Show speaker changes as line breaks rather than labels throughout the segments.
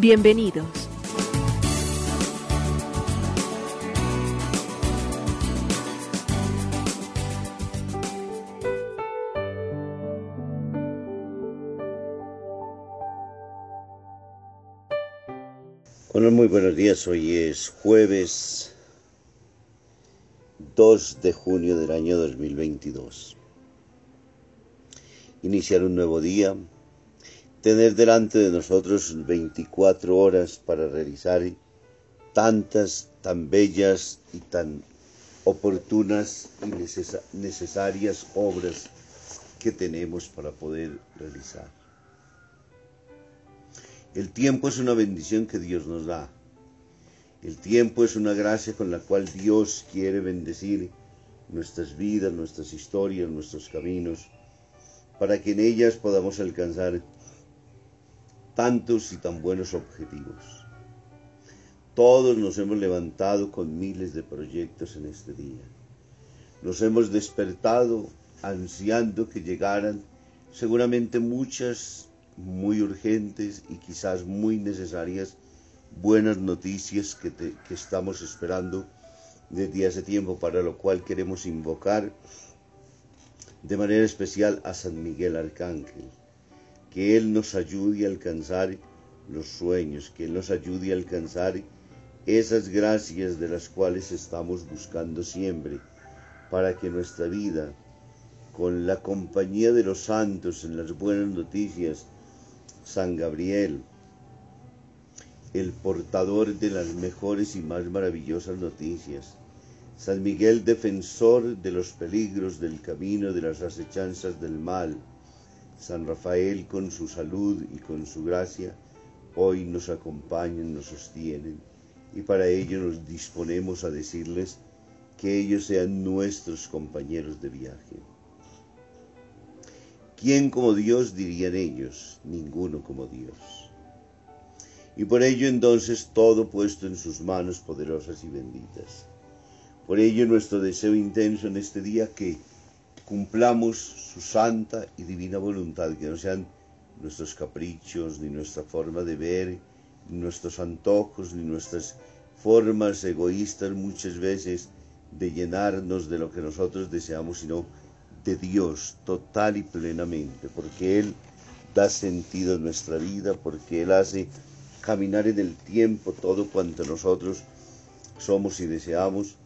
Bienvenidos.
Bueno, muy buenos días. Hoy es jueves 2 de junio del año 2022. Iniciar un nuevo día, tener delante de nosotros 24 horas para realizar tantas, tan bellas y tan oportunas y necesarias obras que tenemos para poder realizar. El tiempo es una bendición que Dios nos da. El tiempo es una gracia con la cual Dios quiere bendecir nuestras vidas, nuestras historias, nuestros caminos, para que en ellas podamos alcanzar tantos y tan buenos objetivos. Todos nos hemos levantado con miles de proyectos en este día. Nos hemos despertado ansiando que llegaran seguramente muchas muy urgentes y quizás muy necesarias buenas noticias que, estamos esperando desde hace tiempo, para lo cual queremos invocar de manera especial a San Miguel Arcángel, que Él nos ayude a alcanzar los sueños, que Él nos ayude a alcanzar esas gracias de las cuales estamos buscando siempre, para que nuestra vida, con la compañía de los santos en las buenas noticias, San Gabriel, el portador de las mejores y más maravillosas noticias, San Miguel defensor de los peligros del camino de las acechanzas del mal, San Rafael con su salud y con su gracia, hoy nos acompañan, nos sostienen, y para ello nos disponemos a decirles que ellos sean nuestros compañeros de viaje. ¿Quién como Dios dirían ellos? Ninguno como Dios. Y por ello entonces todo puesto en sus manos poderosas y benditas. Por ello nuestro deseo intenso en este día que cumplamos su santa y divina voluntad, que no sean nuestros caprichos, ni nuestra forma de ver, ni nuestros antojos, ni nuestras formas egoístas muchas veces de llenarnos de lo que nosotros deseamos, sino de Dios total y plenamente, porque Él da sentido a nuestra vida, porque Él hace caminar en el tiempo todo cuanto nosotros somos y deseamos,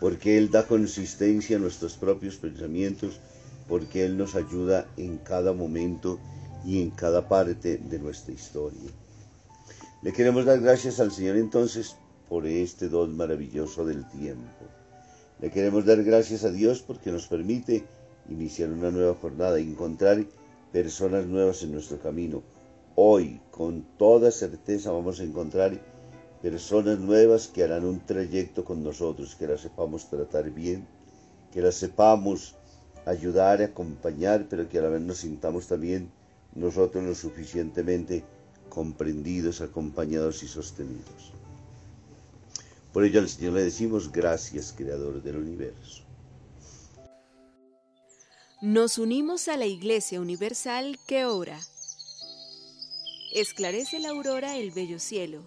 porque Él da consistencia a nuestros propios pensamientos, porque Él nos ayuda en cada momento y en cada parte de nuestra historia. Le queremos dar gracias al Señor entonces por este don maravilloso del tiempo. Le queremos dar gracias a Dios porque nos permite iniciar una nueva jornada, encontrar personas nuevas en nuestro camino. Hoy, con toda certeza, vamos a encontrar personas nuevas que harán un trayecto con nosotros, que las sepamos tratar bien, que las sepamos ayudar, acompañar, pero que a la vez nos sintamos también nosotros lo suficientemente comprendidos, acompañados y sostenidos. Por ello al Señor le decimos gracias, Creador del universo.
Nos unimos a la Iglesia Universal que ora. Esclarece la aurora el bello cielo,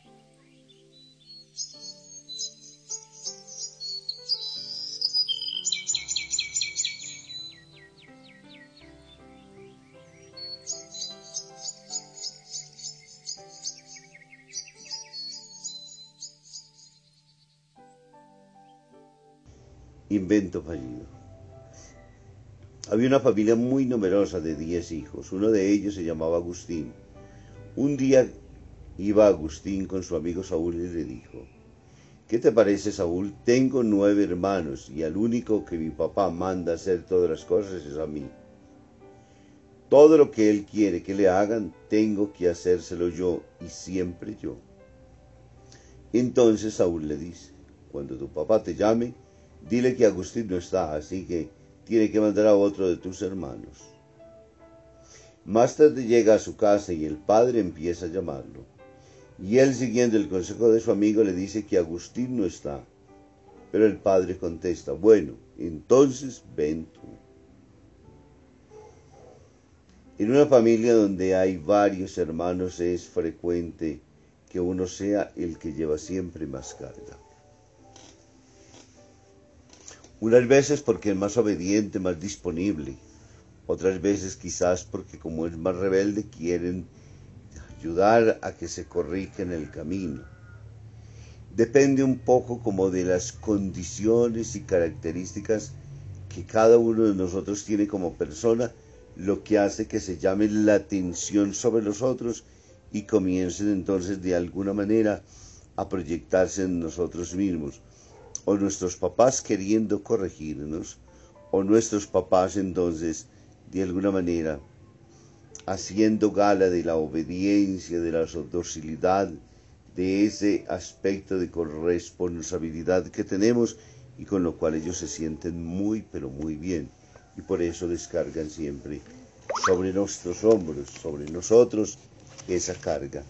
Invento fallido. Había una familia muy numerosa de diez hijos. Uno de ellos se llamaba Agustín. Un día iba Agustín con su amigo Saúl y le dijo, ¿qué te parece Saúl? Tengo nueve hermanos y al único que mi papá manda hacer todas las cosas es a mí. Todo lo que él quiere que le hagan, tengo que hacérselo yo y siempre yo. Entonces Saúl le dice, cuando tu papá te llame, Dile que Agustín no está, así que tiene que mandar a otro de tus hermanos. Más tarde llega a su casa y el padre empieza a llamarlo. Y él, siguiendo el consejo de su amigo, le dice que Agustín no está. Pero el padre contesta, bueno, entonces ven tú. En una familia donde hay varios hermanos es frecuente que uno sea el que lleva siempre más carga. Unas veces porque es más obediente, más disponible. Otras veces quizás porque como es más rebelde quieren ayudar a que se corrija en el camino. Depende un poco como de las condiciones y características que cada uno de nosotros tiene como persona, lo que hace que se llame la atención sobre los otros y comiencen entonces de alguna manera a proyectarse en nosotros mismos o nuestros papás queriendo corregirnos, o nuestros papás entonces, de alguna manera, haciendo gala de la obediencia, de la docilidad, de ese aspecto de corresponsabilidad que tenemos y con lo cual ellos se sienten muy, pero muy bien. Y por eso descargan siempre sobre nuestros hombros, sobre nosotros, esa carga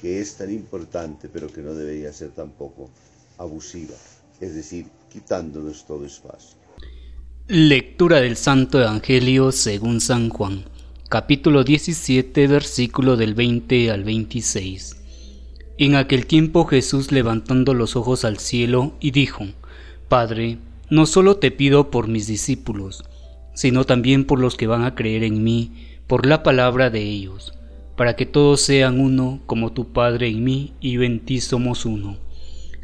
que es tan importante, pero que no debería ser tampoco abusiva es decir, quitándonos todo espacio.
Lectura del Santo Evangelio según San Juan, capítulo 17, versículo del 20 al 26. En aquel tiempo Jesús levantando los ojos al cielo y dijo, Padre, no solo te pido por mis discípulos, sino también por los que van a creer en mí, por la palabra de ellos, para que todos sean uno como tu Padre en mí y yo en ti somos uno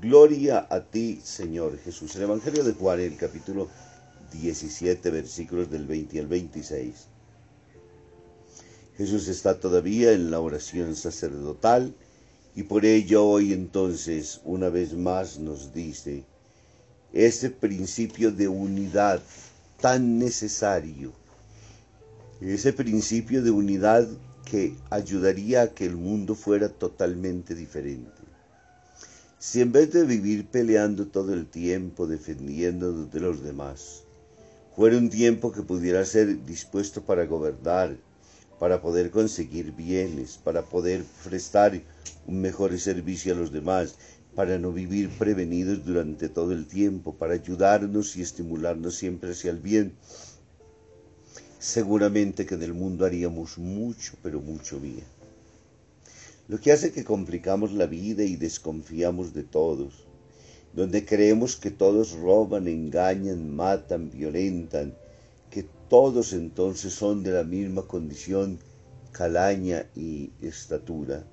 Gloria a ti, Señor Jesús. El Evangelio de Juan, el capítulo 17, versículos del 20 al 26. Jesús está todavía en la oración sacerdotal y por ello hoy entonces una vez más nos dice ese principio de unidad tan necesario, ese principio de unidad que ayudaría a que el mundo fuera totalmente diferente. Si en vez de vivir peleando todo el tiempo, defendiendo de los demás, fuera un tiempo que pudiera ser dispuesto para gobernar, para poder conseguir bienes, para poder prestar un mejor servicio a los demás, para no vivir prevenidos durante todo el tiempo, para ayudarnos y estimularnos siempre hacia el bien, seguramente que en el mundo haríamos mucho, pero mucho bien lo que hace que complicamos la vida y desconfiamos de todos, donde creemos que todos roban, engañan, matan, violentan, que todos entonces son de la misma condición, calaña y estatura,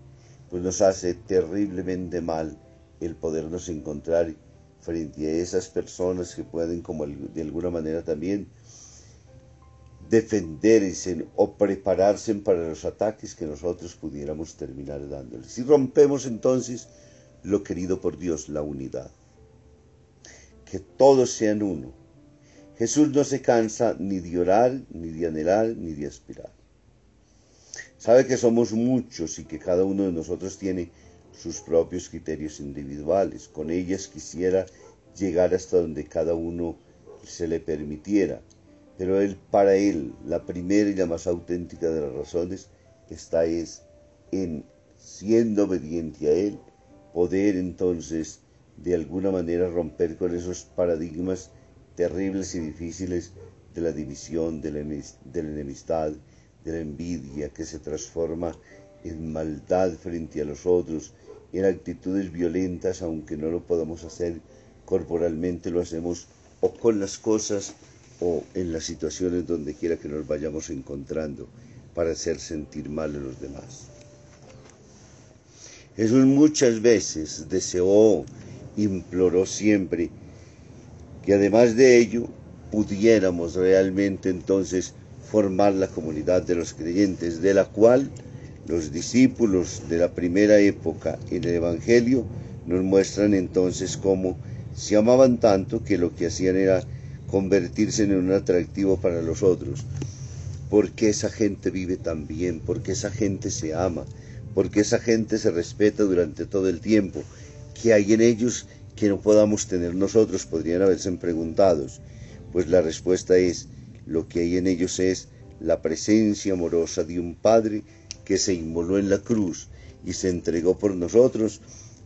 pues nos hace terriblemente mal el podernos encontrar frente a esas personas que pueden como de alguna manera también defenderse o prepararse para los ataques que nosotros pudiéramos terminar dándoles. Y rompemos entonces lo querido por Dios, la unidad. Que todos sean uno. Jesús no se cansa ni de orar, ni de anhelar, ni de aspirar. Sabe que somos muchos y que cada uno de nosotros tiene sus propios criterios individuales. Con ellas quisiera llegar hasta donde cada uno se le permitiera. Pero él, para él, la primera y la más auténtica de las razones está es en, siendo obediente a él, poder entonces de alguna manera romper con esos paradigmas terribles y difíciles de la división, de la, enemistad, de la envidia que se transforma en maldad frente a los otros, en actitudes violentas, aunque no lo podamos hacer corporalmente, lo hacemos o con las cosas o en las situaciones donde quiera que nos vayamos encontrando para hacer sentir mal a los demás. Jesús muchas veces deseó, imploró siempre que además de ello pudiéramos realmente entonces formar la comunidad de los creyentes, de la cual los discípulos de la primera época en el Evangelio nos muestran entonces cómo se amaban tanto que lo que hacían era convertirse en un atractivo para los otros. Porque esa gente vive tan bien, porque esa gente se ama, porque esa gente se respeta durante todo el tiempo. que hay en ellos que no podamos tener nosotros? Podrían haberse preguntado. Pues la respuesta es, lo que hay en ellos es la presencia amorosa de un Padre que se inmoló en la cruz y se entregó por nosotros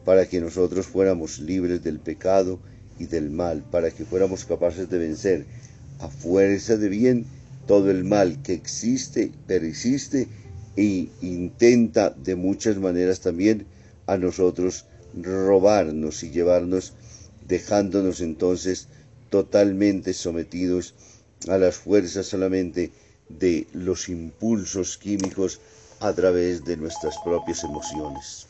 para que nosotros fuéramos libres del pecado y del mal, para que fuéramos capaces de vencer a fuerza de bien todo el mal que existe, persiste e intenta de muchas maneras también a nosotros robarnos y llevarnos, dejándonos entonces totalmente sometidos a las fuerzas solamente de los impulsos químicos a través de nuestras propias emociones.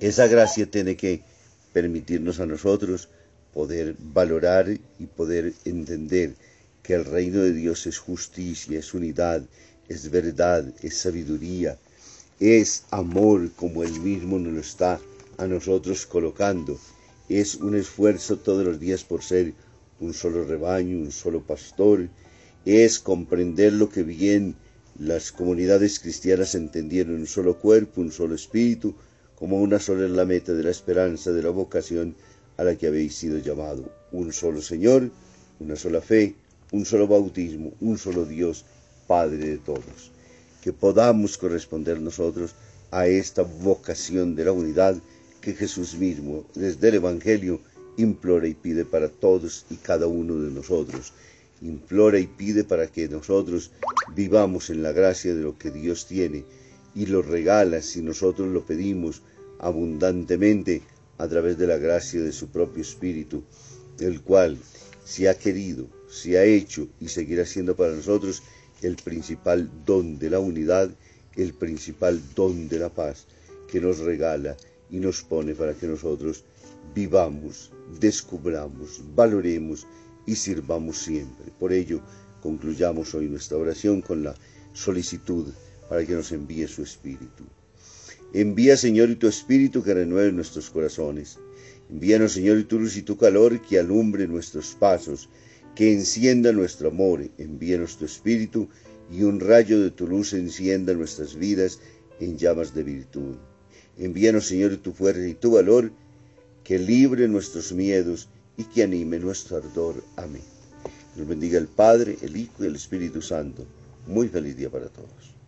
Esa gracia tiene que permitirnos a nosotros poder valorar y poder entender que el reino de Dios es justicia, es unidad, es verdad, es sabiduría, es amor como Él mismo nos lo está a nosotros colocando. Es un esfuerzo todos los días por ser un solo rebaño, un solo pastor. Es comprender lo que bien las comunidades cristianas entendieron un solo cuerpo, un solo espíritu, como una sola es la meta de la esperanza, de la vocación a la que habéis sido llamado. Un solo Señor, una sola fe, un solo bautismo, un solo Dios, Padre de todos. Que podamos corresponder nosotros a esta vocación de la unidad que Jesús mismo, desde el Evangelio, implora y pide para todos y cada uno de nosotros implora y pide para que nosotros vivamos en la gracia de lo que Dios tiene y lo regala si nosotros lo pedimos abundantemente a través de la gracia de su propio Espíritu, el cual se ha querido, se ha hecho y seguirá siendo para nosotros el principal don de la unidad, el principal don de la paz que nos regala y nos pone para que nosotros vivamos, descubramos, valoremos y sirvamos siempre. Por ello, concluyamos hoy nuestra oración con la solicitud para que nos envíe su Espíritu. Envía, Señor, y tu Espíritu que renueve nuestros corazones. Envíanos, Señor, y tu luz y tu calor que alumbre nuestros pasos, que encienda nuestro amor. Envíanos tu Espíritu y un rayo de tu luz encienda nuestras vidas en llamas de virtud. Envíanos, Señor, tu fuerza y tu valor, que libre nuestros miedos y que anime nuestro ardor. Amén. Nos bendiga el Padre, el Hijo y el Espíritu Santo. Muy feliz día para todos.